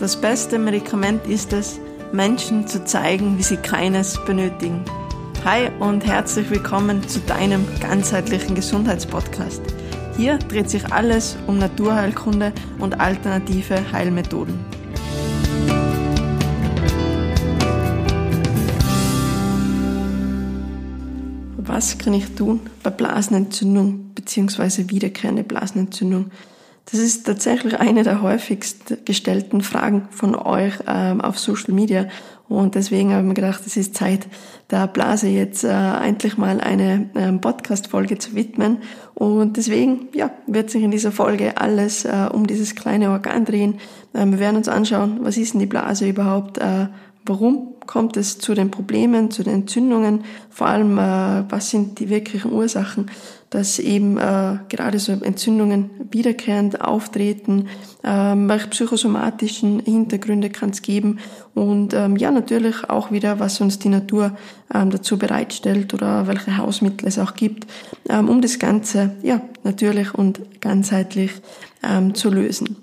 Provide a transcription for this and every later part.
Das beste Medikament ist es, Menschen zu zeigen, wie sie keines benötigen. Hi und herzlich willkommen zu deinem ganzheitlichen Gesundheitspodcast. Hier dreht sich alles um Naturheilkunde und alternative Heilmethoden. Was kann ich tun bei Blasenentzündung bzw. wiederkehrende Blasenentzündung? Das ist tatsächlich eine der häufigst gestellten Fragen von euch ähm, auf Social Media. Und deswegen habe ich mir gedacht, es ist Zeit, der Blase jetzt äh, endlich mal eine ähm, Podcast-Folge zu widmen. Und deswegen, ja, wird sich in dieser Folge alles äh, um dieses kleine Organ drehen. Ähm, wir werden uns anschauen, was ist denn die Blase überhaupt, äh, warum kommt es zu den Problemen, zu den Entzündungen, vor allem äh, was sind die wirklichen Ursachen, dass eben äh, gerade so Entzündungen wiederkehrend auftreten, ähm, welche psychosomatischen Hintergründe kann es geben und ähm, ja natürlich auch wieder, was uns die Natur ähm, dazu bereitstellt oder welche Hausmittel es auch gibt, ähm, um das Ganze ja natürlich und ganzheitlich ähm, zu lösen.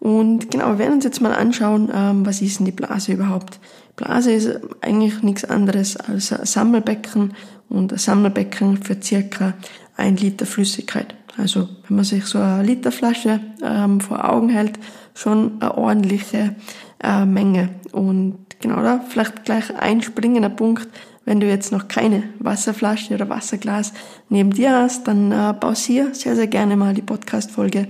Und genau, wir werden uns jetzt mal anschauen, ähm, was ist denn die Blase überhaupt? Blase ist eigentlich nichts anderes als ein Sammelbecken und ein Sammelbecken für circa ein Liter Flüssigkeit. Also wenn man sich so eine Literflasche ähm, vor Augen hält, schon eine ordentliche äh, Menge. Und genau da vielleicht gleich ein springender Punkt. Wenn du jetzt noch keine Wasserflasche oder Wasserglas neben dir hast, dann äh, pausier sehr, sehr gerne mal die Podcast-Folge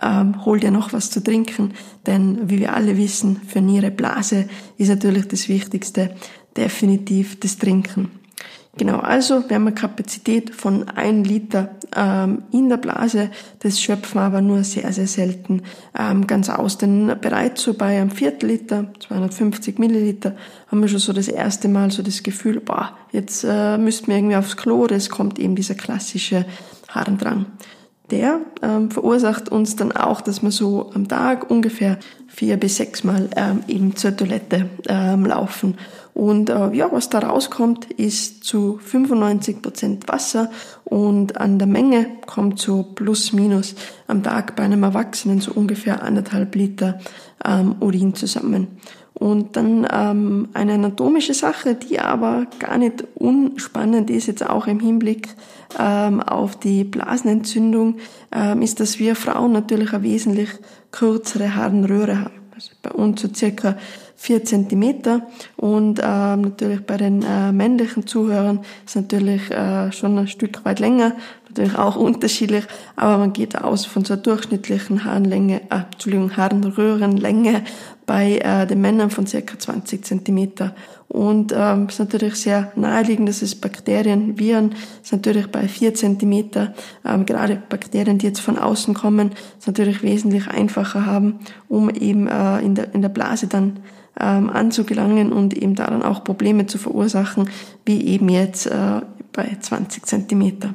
ähm, hol dir noch was zu trinken, denn wie wir alle wissen, für Niere, Blase ist natürlich das Wichtigste definitiv das Trinken. Genau, also wir haben eine Kapazität von ein Liter ähm, in der Blase. Das schöpfen wir aber nur sehr, sehr selten ähm, ganz aus. Denn bereits so bei einem Viertel Liter, 250 Milliliter, haben wir schon so das erste Mal so das Gefühl, boah, jetzt äh, müssten wir irgendwie aufs Klo. Das kommt eben dieser klassische Harndrang der ähm, verursacht uns dann auch, dass wir so am Tag ungefähr vier bis sechs Mal ähm, eben zur Toilette ähm, laufen. Und äh, ja, was da rauskommt, ist zu 95 Prozent Wasser und an der Menge kommt so plus minus am Tag bei einem Erwachsenen so ungefähr anderthalb Liter ähm, Urin zusammen. Und dann ähm, eine anatomische Sache, die aber gar nicht unspannend ist, jetzt auch im Hinblick ähm, auf die Blasenentzündung, ähm, ist, dass wir Frauen natürlich eine wesentlich kürzere Harnröhre haben. Also bei uns so circa vier Zentimeter und ähm, natürlich bei den äh, männlichen Zuhörern ist natürlich äh, schon ein Stück weit länger, natürlich auch unterschiedlich, aber man geht aus von so einer durchschnittlichen Harnlänge, äh, Entschuldigung, Harnröhrenlänge bei äh, den Männern von circa 20 Zentimeter. Und ähm, ist natürlich sehr naheliegend, dass es Bakterien, Viren, ist natürlich bei 4 Zentimeter, ähm, gerade Bakterien, die jetzt von außen kommen, ist natürlich wesentlich einfacher haben, um eben äh, in, der, in der Blase dann ähm, anzugelangen und eben daran auch Probleme zu verursachen, wie eben jetzt äh, bei 20 Zentimeter.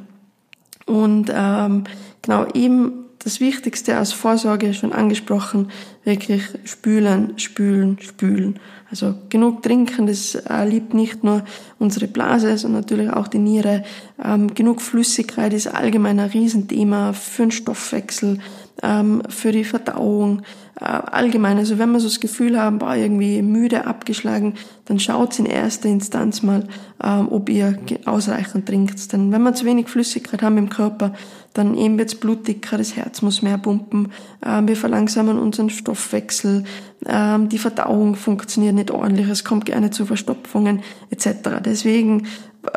Und ähm, genau eben das Wichtigste als Vorsorge schon angesprochen, wirklich spülen, spülen, spülen. Also genug trinken, das äh, liebt nicht nur unsere Blase, sondern natürlich auch die Niere. Ähm, genug Flüssigkeit ist allgemein ein Riesenthema für den Stoffwechsel, ähm, für die Verdauung, allgemein. Also wenn wir so das Gefühl haben, boah, irgendwie müde, abgeschlagen, dann schaut in erster Instanz mal, ähm, ob ihr ausreichend trinkt. Denn wenn wir zu wenig Flüssigkeit haben im Körper, dann eben wird's blutdicker, das Herz muss mehr pumpen, ähm, wir verlangsamen unseren Stoffwechsel, ähm, die Verdauung funktioniert nicht ordentlich, es kommt gerne zu Verstopfungen etc. Deswegen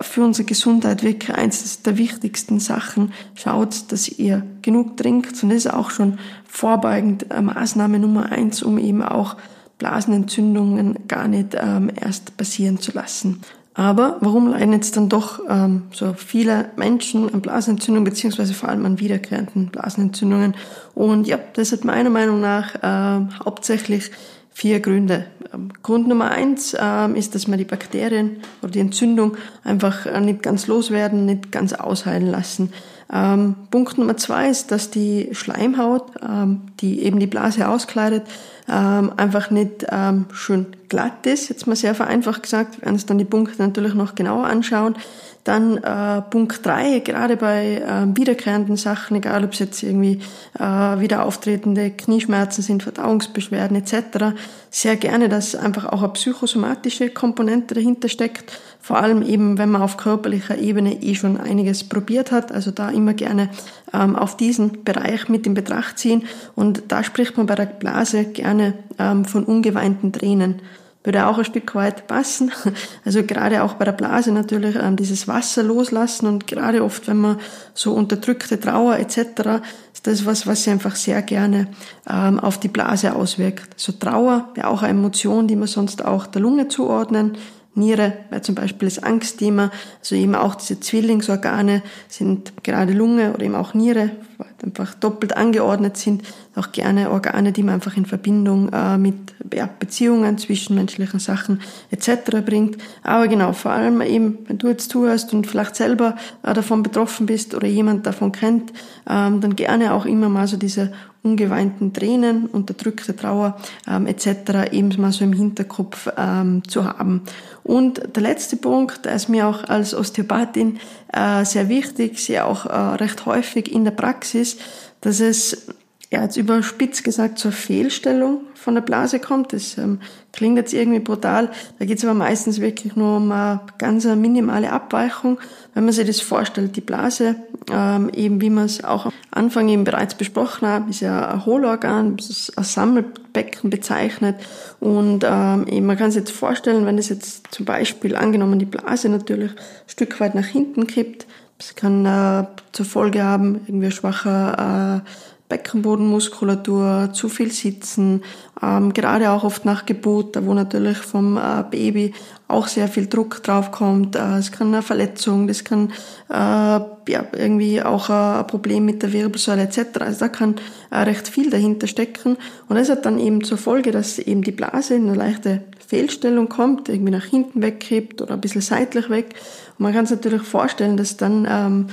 für unsere Gesundheit wirklich eins der wichtigsten Sachen. Schaut, dass ihr genug trinkt und das ist auch schon vorbeugend äh, Maßnahme Nummer eins, um eben auch Blasenentzündungen gar nicht ähm, erst passieren zu lassen. Aber warum leiden jetzt dann doch ähm, so viele Menschen an Blasenentzündungen beziehungsweise vor allem an wiederkehrenden Blasenentzündungen? Und ja, das hat meiner Meinung nach äh, hauptsächlich vier Gründe. Ähm, Grund Nummer eins ähm, ist, dass man die Bakterien oder die Entzündung einfach äh, nicht ganz loswerden, nicht ganz ausheilen lassen. Ähm, Punkt Nummer zwei ist, dass die Schleimhaut, ähm, die eben die Blase auskleidet, ähm, einfach nicht ähm, schön glatt ist, jetzt mal sehr vereinfacht gesagt, wir werden uns dann die Punkte natürlich noch genauer anschauen. Dann äh, Punkt drei gerade bei äh, wiederkehrenden Sachen, egal ob es jetzt irgendwie äh, wieder auftretende Knieschmerzen sind, Verdauungsbeschwerden etc., sehr gerne, dass einfach auch eine psychosomatische Komponente dahinter steckt. Vor allem eben, wenn man auf körperlicher Ebene eh schon einiges probiert hat. Also da immer gerne ähm, auf diesen Bereich mit in Betracht ziehen. Und da spricht man bei der Blase gerne ähm, von ungeweinten Tränen würde auch ein Stück weit passen. Also gerade auch bei der Blase natürlich ähm, dieses Wasser loslassen und gerade oft, wenn man so unterdrückte Trauer etc., ist das was, was sich einfach sehr gerne ähm, auf die Blase auswirkt. So Trauer wäre auch eine Emotion, die man sonst auch der Lunge zuordnen Niere, weil zum Beispiel das Angstthema, also eben auch diese Zwillingsorgane sind gerade Lunge oder eben auch Niere, einfach doppelt angeordnet sind, auch gerne Organe, die man einfach in Verbindung äh, mit ja, Beziehungen, zwischenmenschlichen Sachen etc. bringt. Aber genau, vor allem eben, wenn du jetzt zuhörst und vielleicht selber äh, davon betroffen bist oder jemand davon kennt, ähm, dann gerne auch immer mal so diese ungeweinten Tränen, unterdrückte Trauer ähm, etc. eben mal so im Hinterkopf ähm, zu haben. Und der letzte Punkt, der ist mir auch als Osteopathin äh, sehr wichtig, sehr auch äh, recht häufig in der Praxis, dass es ja, jetzt überspitzt gesagt zur Fehlstellung von der Blase kommt. Das ähm, klingt jetzt irgendwie brutal. Da geht es aber meistens wirklich nur um eine ganz minimale Abweichung. Wenn man sich das vorstellt, die Blase, ähm, eben wie man es auch am Anfang eben bereits besprochen hat, ist ja ein Hohlorgan, ist ein Sammelbecken bezeichnet. Und ähm, eben man kann sich jetzt vorstellen, wenn es jetzt zum Beispiel angenommen die Blase natürlich ein Stück weit nach hinten kippt, das kann äh, zur Folge haben, irgendwie schwacher äh, Beckenbodenmuskulatur, zu viel Sitzen, ähm, gerade auch oft nach Geburt, wo natürlich vom äh, Baby auch sehr viel Druck draufkommt. Äh, es kann eine Verletzung, das kann äh, ja, irgendwie auch ein Problem mit der Wirbelsäule etc. Also da kann äh, recht viel dahinter stecken. Und das hat dann eben zur Folge, dass eben die Blase in eine leichte Fehlstellung kommt, irgendwie nach hinten wegkippt oder ein bisschen seitlich weg. Und man kann sich natürlich vorstellen, dass dann ähm,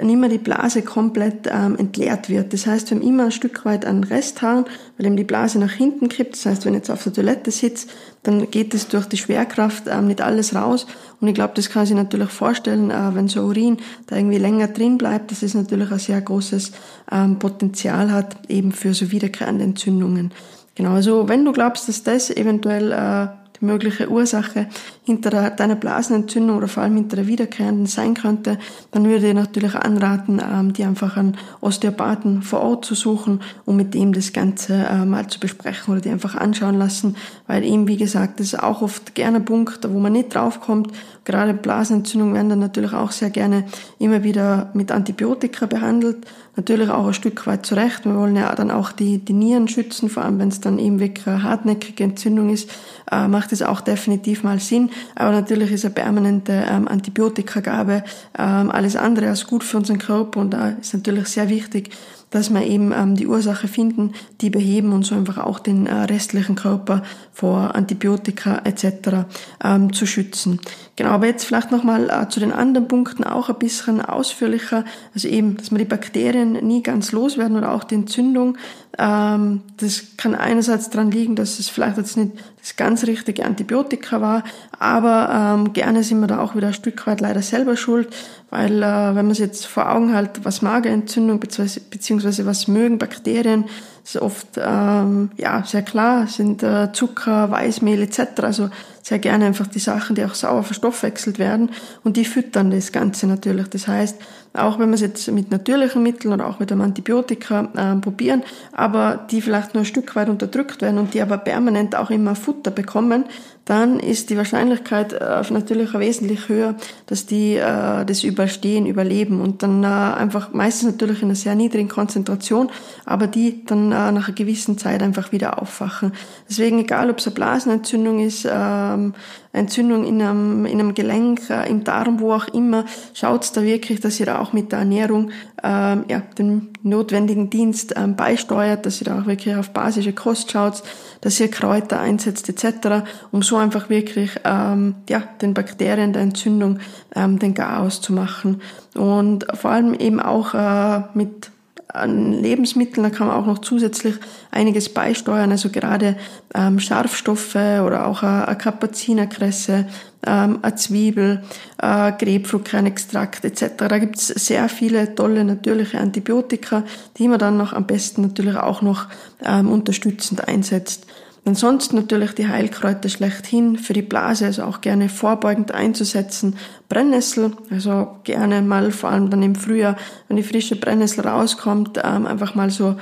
mehr die Blase komplett ähm, entleert wird. Das heißt, wir haben immer ein Stück weit einen Rest haben, weil eben die Blase nach hinten kippt. Das heißt, wenn ich jetzt auf der Toilette sitze, dann geht es durch die Schwerkraft ähm, nicht alles raus. Und ich glaube, das kann sich natürlich vorstellen, äh, wenn so Urin da irgendwie länger drin bleibt, dass es natürlich ein sehr großes ähm, Potenzial hat, eben für so wiederkehrende Entzündungen. Genau, also wenn du glaubst, dass das eventuell äh, die mögliche Ursache hinter deiner Blasenentzündung oder vor allem hinter der wiederkehrenden sein könnte, dann würde ich natürlich anraten, ähm, die einfach einen Osteopathen vor Ort zu suchen, um mit dem das Ganze äh, mal zu besprechen oder die einfach anschauen lassen, weil eben, wie gesagt, das ist auch oft gerne ein Punkt, wo man nicht draufkommt. Gerade Blasenentzündungen werden dann natürlich auch sehr gerne immer wieder mit Antibiotika behandelt. Natürlich auch ein Stück weit zurecht. Wir wollen ja dann auch die, die Nieren schützen, vor allem wenn es dann eben wirklich eine hartnäckige Entzündung ist, äh, macht es auch definitiv mal Sinn. Aber natürlich ist eine permanente ähm, Antibiotikagabe ähm, alles andere als gut für unseren Körper und da ist natürlich sehr wichtig, dass wir eben ähm, die Ursache finden, die beheben und so einfach auch den äh, restlichen Körper vor Antibiotika etc. Ähm, zu schützen. Genau, aber jetzt vielleicht nochmal äh, zu den anderen Punkten auch ein bisschen ausführlicher. Also eben, dass wir die Bakterien nie ganz loswerden oder auch die Entzündung. Ähm, das kann einerseits daran liegen, dass es vielleicht jetzt nicht das ganz richtige Antibiotika war, aber ähm, gerne sind wir da auch wieder ein Stück weit leider selber schuld, weil äh, wenn man sich jetzt vor Augen hält, was Magerentzündung beziehungsweise was mögen Bakterien, ist oft ähm, ja sehr klar, sind äh, Zucker, Weißmehl etc. Also sehr gerne einfach die Sachen, die auch sauer verstoffwechselt werden und die füttern das Ganze natürlich. Das heißt, auch wenn wir es jetzt mit natürlichen Mitteln oder auch mit einem Antibiotika äh, probieren, aber die vielleicht nur ein Stück weit unterdrückt werden und die aber permanent auch immer Futter bekommen, dann ist die Wahrscheinlichkeit äh, natürlich wesentlich höher, dass die äh, das überstehen, überleben und dann äh, einfach meistens natürlich in einer sehr niedrigen Konzentration, aber die dann äh, nach einer gewissen Zeit einfach wieder aufwachen. Deswegen, egal ob es eine Blasenentzündung ist, ähm, Entzündung in einem, in einem Gelenk, äh, im Darm, wo auch immer, schaut da wirklich, dass ihr da auch mit der Ernährung ähm, ja, den notwendigen Dienst ähm, beisteuert, dass ihr da auch wirklich auf basische Kost schaut, dass ihr Kräuter einsetzt etc., um so einfach wirklich ähm, ja, den Bakterien der Entzündung ähm, den Garaus zu machen. Und vor allem eben auch äh, mit an Lebensmitteln, da kann man auch noch zusätzlich einiges beisteuern, also gerade ähm, Scharfstoffe oder auch eine Kapuzinerkresse, ähm, eine Zwiebel, äh, Grapefruitkernextrakt etc. Da gibt's sehr viele tolle natürliche Antibiotika, die man dann noch am besten natürlich auch noch ähm, unterstützend einsetzt. Ansonsten natürlich die Heilkräuter schlechthin für die Blase, also auch gerne vorbeugend einzusetzen. Brennnessel, also gerne mal, vor allem dann im Frühjahr, wenn die frische Brennnessel rauskommt, ähm, einfach mal so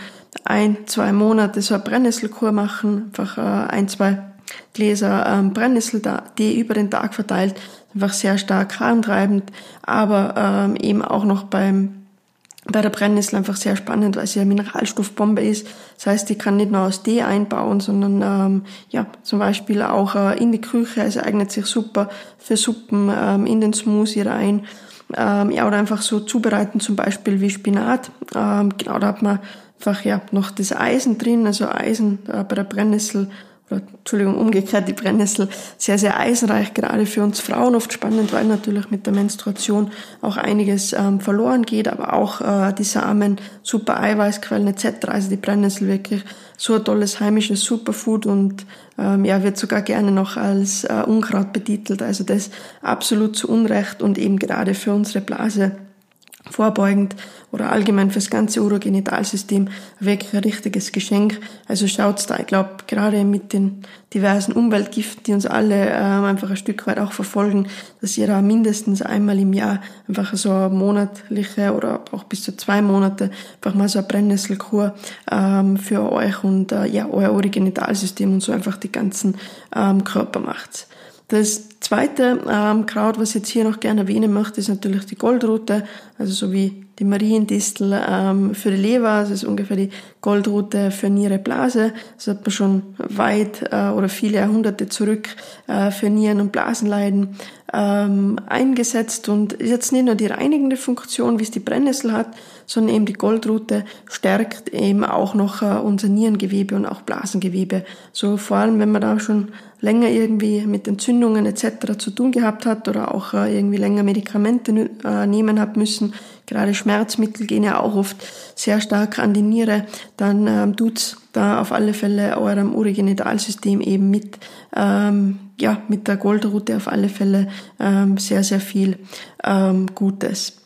ein, zwei Monate so eine Brennnesselkur machen, einfach äh, ein, zwei Gläser ähm, Brennnessel-Tee über den Tag verteilt, einfach sehr stark harntreibend, aber ähm, eben auch noch beim bei der Brennnessel einfach sehr spannend, weil sie eine Mineralstoffbombe ist. Das heißt, die kann nicht nur aus Tee einbauen, sondern ähm, ja zum Beispiel auch äh, in die Küche. Es eignet sich super für Suppen ähm, in den Smoothie rein. Ähm, ja, oder einfach so zubereiten, zum Beispiel wie Spinat. Ähm, genau, da hat man einfach ja noch das Eisen drin, also Eisen äh, bei der Brennnessel Entschuldigung, umgekehrt die Brennnessel sehr, sehr eisenreich, gerade für uns Frauen oft spannend, weil natürlich mit der Menstruation auch einiges ähm, verloren geht, aber auch äh, die Samen, super Eiweißquellen etc. Also die Brennnessel wirklich so ein tolles heimisches Superfood und ähm, ja, wird sogar gerne noch als äh, Unkraut betitelt. Also das absolut zu Unrecht und eben gerade für unsere Blase vorbeugend oder allgemein fürs ganze Urogenitalsystem wirklich ein richtiges Geschenk. Also schaut's da, ich glaube, gerade mit den diversen Umweltgiften, die uns alle ähm, einfach ein Stück weit auch verfolgen, dass ihr da mindestens einmal im Jahr einfach so eine monatliche oder auch bis zu zwei Monate einfach mal so eine Brennnesselkur ähm, für euch und äh, ja, euer Urogenitalsystem und so einfach die ganzen ähm, Körper macht. Das zweite ähm, Kraut, was ich jetzt hier noch gerne erwähnen möchte, ist natürlich die Goldrute, also so wie die Mariendistel ähm, für die Leber, das ist ungefähr die Goldrute für Niere, Blase. Das hat man schon weit äh, oder viele Jahrhunderte zurück äh, für Nieren- und Blasenleiden ähm, eingesetzt und jetzt nicht nur die reinigende Funktion, wie es die Brennnessel hat, sondern eben die Goldrute stärkt eben auch noch äh, unser Nierengewebe und auch Blasengewebe. So vor allem, wenn man da schon länger irgendwie mit Entzündungen etc. zu tun gehabt hat oder auch äh, irgendwie länger Medikamente äh, nehmen hat müssen, gerade Schmerzmittel gehen ja auch oft sehr stark an die Niere, dann ähm, tut's da auf alle Fälle eurem Urogenitalsystem eben mit, ähm, ja, mit der Goldrute auf alle Fälle ähm, sehr, sehr viel ähm, Gutes.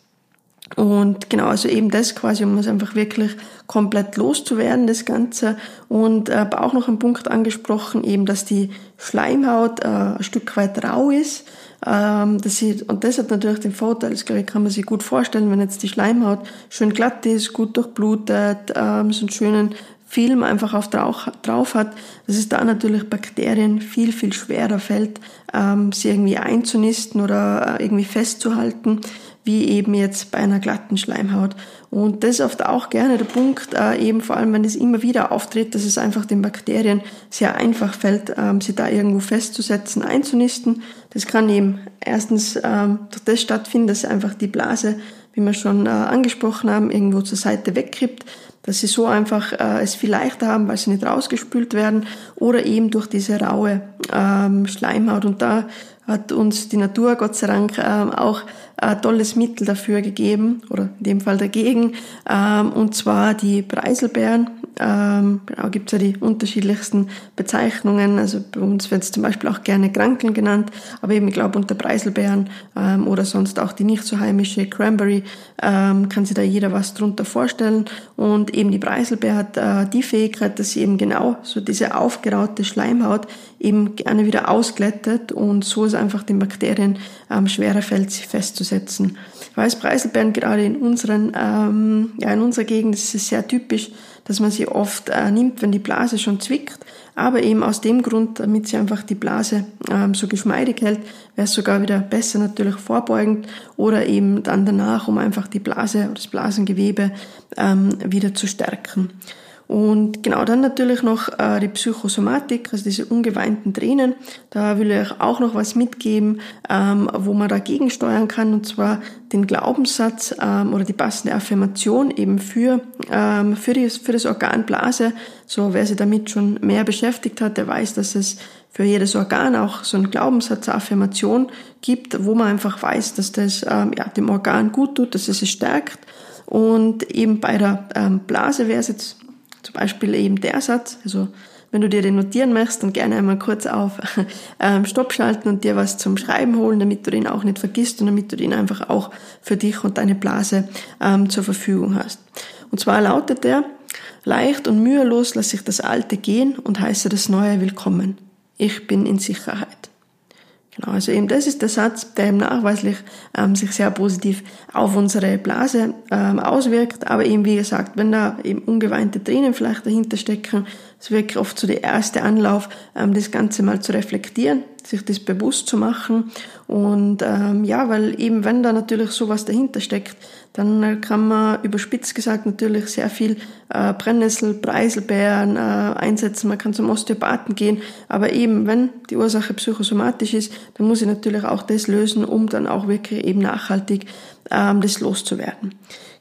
Und genau, also eben das quasi, um es einfach wirklich komplett loszuwerden, das Ganze. Und äh, auch noch ein Punkt angesprochen, eben, dass die Schleimhaut äh, ein Stück weit rau ist. Ähm, das sieht, und das hat natürlich den Vorteil, das glaube ich, kann man sich gut vorstellen, wenn jetzt die Schleimhaut schön glatt ist, gut durchblutet, ähm, so einen schönen Film einfach auf drauf, drauf hat, dass es da natürlich Bakterien viel, viel schwerer fällt, ähm, sie irgendwie einzunisten oder äh, irgendwie festzuhalten wie eben jetzt bei einer glatten Schleimhaut. Und das ist oft auch gerne der Punkt, äh, eben vor allem wenn es immer wieder auftritt, dass es einfach den Bakterien sehr einfach fällt, ähm, sie da irgendwo festzusetzen, einzunisten. Das kann eben erstens ähm, durch das stattfinden, dass einfach die Blase, wie wir schon äh, angesprochen haben, irgendwo zur Seite wegkippt dass sie so einfach äh, es viel leichter haben, weil sie nicht rausgespült werden oder eben durch diese raue ähm, Schleimhaut. Und da hat uns die Natur Gott sei Dank ähm, auch ein tolles Mittel dafür gegeben, oder in dem Fall dagegen, ähm, und zwar die Preiselbeeren. Ähm, genau, gibt ja die unterschiedlichsten Bezeichnungen. Also bei uns wird es zum Beispiel auch gerne Krankeln genannt, aber eben, ich glaube, unter Preiselbeeren oder sonst auch die nicht so heimische Cranberry kann sich da jeder was drunter vorstellen. Und eben die Preiselbeer hat äh, die Fähigkeit, dass sie eben genau so diese aufgeraute Schleimhaut eben gerne wieder ausglättet und so ist einfach den Bakterien ähm, schwerer fällt, sich festzusetzen. Weißpreiselbeeren gerade in unseren, ähm, ja, in unserer Gegend ist es sehr typisch, dass man sie oft äh, nimmt, wenn die Blase schon zwickt, aber eben aus dem Grund, damit sie einfach die Blase ähm, so geschmeidig hält, wäre es sogar wieder besser natürlich vorbeugend oder eben dann danach, um einfach die Blase oder das Blasengewebe ähm, wieder zu stärken. Und genau dann natürlich noch äh, die Psychosomatik, also diese ungeweinten Tränen. Da will ich auch noch was mitgeben, ähm, wo man dagegen steuern kann, und zwar den Glaubenssatz ähm, oder die passende Affirmation eben für, ähm, für, die, für das Organ Blase. So wer sich damit schon mehr beschäftigt hat, der weiß, dass es für jedes Organ auch so einen Glaubenssatz, Affirmation gibt, wo man einfach weiß, dass das ähm, ja, dem Organ gut tut, dass es es stärkt Und eben bei der ähm, Blase wäre es jetzt zum Beispiel eben der Satz, also wenn du dir den notieren möchtest, dann gerne einmal kurz auf ähm, Stopp schalten und dir was zum Schreiben holen, damit du den auch nicht vergisst und damit du den einfach auch für dich und deine Blase ähm, zur Verfügung hast. Und zwar lautet der, leicht und mühelos lasse ich das Alte gehen und heiße das Neue willkommen. Ich bin in Sicherheit. Genau, also eben das ist der Satz, der eben nachweislich ähm, sich sehr positiv auf unsere Blase ähm, auswirkt. Aber eben wie gesagt, wenn da eben ungeweinte Tränen vielleicht dahinter stecken, ist wirklich oft so der erste Anlauf, ähm, das Ganze mal zu reflektieren, sich das bewusst zu machen. Und ähm, ja, weil eben wenn da natürlich sowas dahinter steckt, dann kann man überspitzt gesagt natürlich sehr viel äh, Brennnessel, Preiselbeeren äh, einsetzen. Man kann zum Osteopathen gehen. Aber eben, wenn die Ursache psychosomatisch ist, dann muss ich natürlich auch das lösen, um dann auch wirklich eben nachhaltig ähm, das loszuwerden.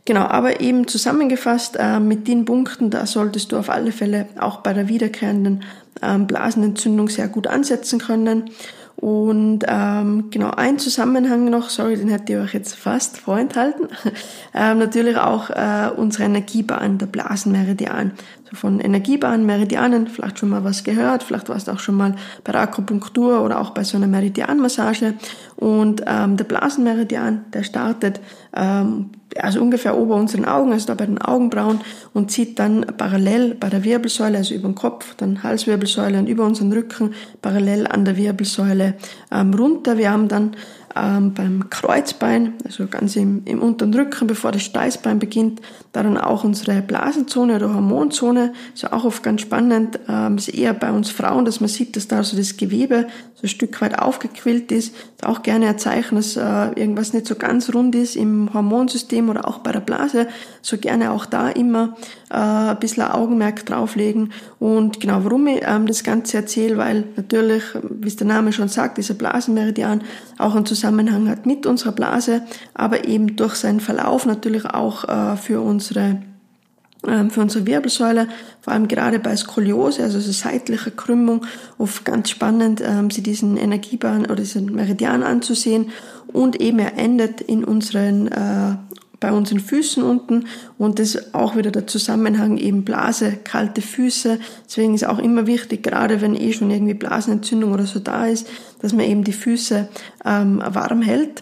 Genau, aber eben zusammengefasst äh, mit den Punkten, da solltest du auf alle Fälle auch bei der wiederkehrenden ähm, Blasenentzündung sehr gut ansetzen können. Und ähm, genau, ein Zusammenhang noch, sorry, den hätte ich euch jetzt fast vorenthalten, ähm, natürlich auch äh, unsere Energiebahn, der Blasenmeridian. So von Energiebahn, Meridianen, vielleicht schon mal was gehört, vielleicht warst du auch schon mal bei der Akupunktur oder auch bei so einer Meridianmassage. Und ähm, der Blasenmeridian, der startet ähm, also ungefähr ober unseren Augen, also da bei den Augenbrauen und zieht dann parallel bei der Wirbelsäule, also über den Kopf, dann Halswirbelsäule und über unseren Rücken parallel an der Wirbelsäule ähm, runter. Wir haben dann ähm, beim Kreuzbein, also ganz im, im unteren Rücken, bevor das Steißbein beginnt, dann auch unsere Blasenzone oder Hormonzone. Ist ja auch oft ganz spannend. Ähm, ist eher bei uns Frauen, dass man sieht, dass da so das Gewebe so ein Stück weit aufgequillt ist. ist auch gerne ein Zeichen, dass äh, irgendwas nicht so ganz rund ist im Hormonsystem oder auch bei der Blase. So gerne auch da immer äh, ein bisschen Augenmerk drauflegen. Und genau, warum ich ähm, das Ganze erzähle, weil natürlich, wie es der Name schon sagt, dieser Blasenmeridian auch einen Zusammenhang hat mit unserer Blase, aber eben durch seinen Verlauf natürlich auch äh, für unsere ähm, für unsere Wirbelsäule, vor allem gerade bei Skoliose, also so seitlicher Krümmung, oft ganz spannend, ähm, sie diesen Energiebahn oder diesen Meridian anzusehen. Und eben er endet in unseren äh, bei unseren Füßen unten und das auch wieder der Zusammenhang eben Blase, kalte Füße. Deswegen ist auch immer wichtig, gerade wenn eh schon irgendwie Blasenentzündung oder so da ist, dass man eben die Füße ähm, warm hält.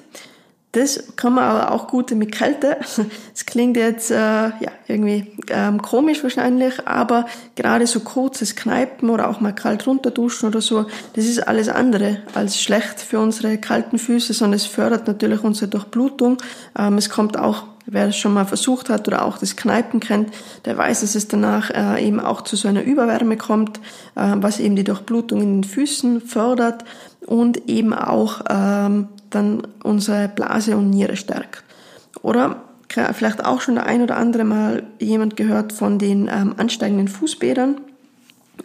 Das kann man aber auch gut mit Kälte. Es klingt jetzt äh, ja irgendwie ähm, komisch wahrscheinlich, aber gerade so kurzes Kneipen oder auch mal kalt runterduschen oder so, das ist alles andere als schlecht für unsere kalten Füße, sondern es fördert natürlich unsere Durchblutung. Ähm, es kommt auch Wer das schon mal versucht hat oder auch das Kneipen kennt, der weiß, dass es danach äh, eben auch zu so einer Überwärme kommt, äh, was eben die Durchblutung in den Füßen fördert und eben auch ähm, dann unsere Blase und Niere stärkt. Oder vielleicht auch schon der ein oder andere Mal jemand gehört von den ähm, ansteigenden Fußbädern.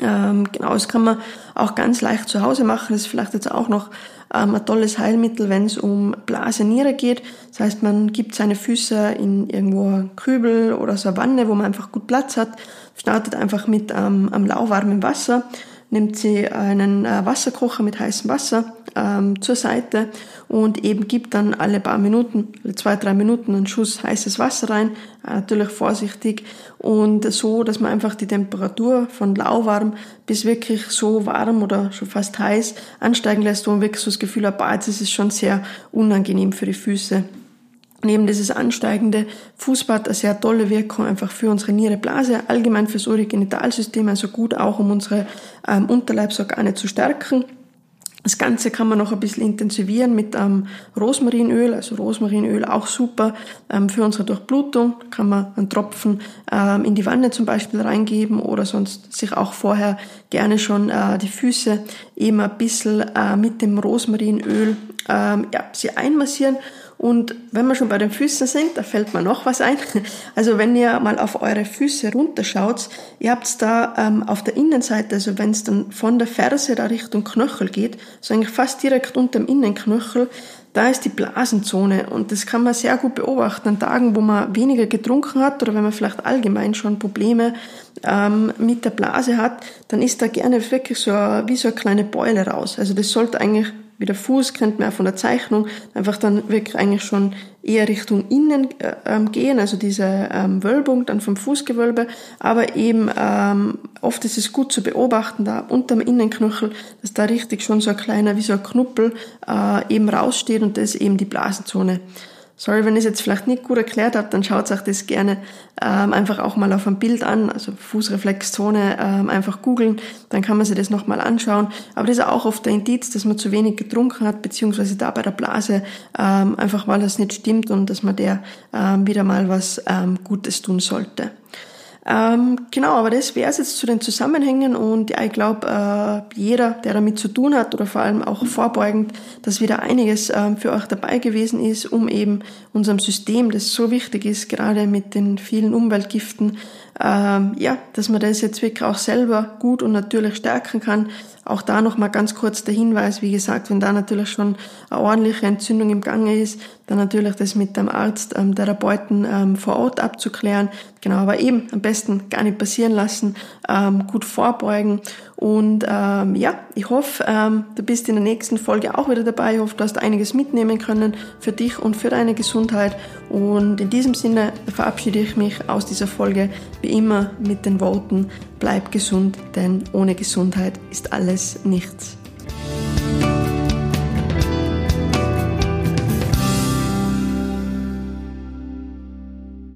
Ähm, genau, das kann man auch ganz leicht zu Hause machen. Das ist vielleicht jetzt auch noch ähm, ein tolles Heilmittel, wenn es um Blase-Niere geht. Das heißt, man gibt seine Füße in irgendwo einen Kübel oder so eine Wanne, wo man einfach gut Platz hat, startet einfach mit ähm, am lauwarmen Wasser, nimmt sie einen äh, Wasserkocher mit heißem Wasser ähm, zur Seite und eben gibt dann alle paar Minuten, zwei, drei Minuten einen Schuss heißes Wasser rein, äh, natürlich vorsichtig und so, dass man einfach die Temperatur von lauwarm bis wirklich so warm oder schon fast heiß ansteigen lässt, wo man wirklich so das Gefühl hat, boah, jetzt ist es schon sehr unangenehm für die Füße. Neben dieses ansteigende Fußbad eine sehr tolle Wirkung einfach für unsere Niereblase, allgemein fürs Urogenitalsystem, also gut auch um unsere ähm, Unterleibsorgane zu stärken. Das Ganze kann man noch ein bisschen intensivieren mit ähm, Rosmarinöl, also Rosmarinöl auch super ähm, für unsere Durchblutung. Kann man einen Tropfen ähm, in die Wanne zum Beispiel reingeben oder sonst sich auch vorher gerne schon äh, die Füße eben ein bisschen äh, mit dem Rosmarinöl ähm, ja, sie einmassieren und wenn wir schon bei den Füßen sind, da fällt mir noch was ein. Also wenn ihr mal auf eure Füße runterschaut, ihr habt da ähm, auf der Innenseite, also wenn es dann von der Ferse da Richtung Knöchel geht, so eigentlich fast direkt unter dem Innenknöchel, da ist die Blasenzone und das kann man sehr gut beobachten an Tagen, wo man weniger getrunken hat oder wenn man vielleicht allgemein schon Probleme ähm, mit der Blase hat, dann ist da gerne wirklich so wie so eine kleine Beule raus. Also das sollte eigentlich wie der Fuß kennt man ja von der Zeichnung, einfach dann wirklich eigentlich schon eher Richtung innen äh, ähm, gehen, also diese ähm, Wölbung dann vom Fußgewölbe, aber eben ähm, oft ist es gut zu beobachten, da unterm Innenknöchel, dass da richtig schon so ein kleiner, wie so ein Knuppel äh, eben raussteht und das ist eben die Blasenzone. Sorry, wenn ich es jetzt vielleicht nicht gut erklärt habe, dann schaut euch das gerne ähm, einfach auch mal auf ein Bild an, also Fußreflexzone ähm, einfach googeln, dann kann man sich das nochmal anschauen. Aber das ist auch oft der Indiz, dass man zu wenig getrunken hat, beziehungsweise da bei der Blase ähm, einfach weil das nicht stimmt und dass man der ähm, wieder mal was ähm, Gutes tun sollte. Ähm, genau, aber das wäre es jetzt zu den Zusammenhängen und ja, ich glaube, äh, jeder, der damit zu tun hat oder vor allem auch vorbeugend, dass wieder einiges ähm, für euch dabei gewesen ist, um eben unserem System, das so wichtig ist, gerade mit den vielen Umweltgiften, ähm, ja, dass man das jetzt wirklich auch selber gut und natürlich stärken kann. Auch da nochmal ganz kurz der Hinweis, wie gesagt, wenn da natürlich schon eine ordentliche Entzündung im Gange ist, dann natürlich das mit dem Arzt, ähm, Therapeuten ähm, vor Ort abzuklären. Genau, aber eben am besten gar nicht passieren lassen, ähm, gut vorbeugen. Und ähm, ja, ich hoffe, ähm, du bist in der nächsten Folge auch wieder dabei. Ich hoffe, du hast einiges mitnehmen können für dich und für deine Gesundheit. Und in diesem Sinne verabschiede ich mich aus dieser Folge wie immer mit den Worten, bleib gesund, denn ohne Gesundheit ist alles nichts.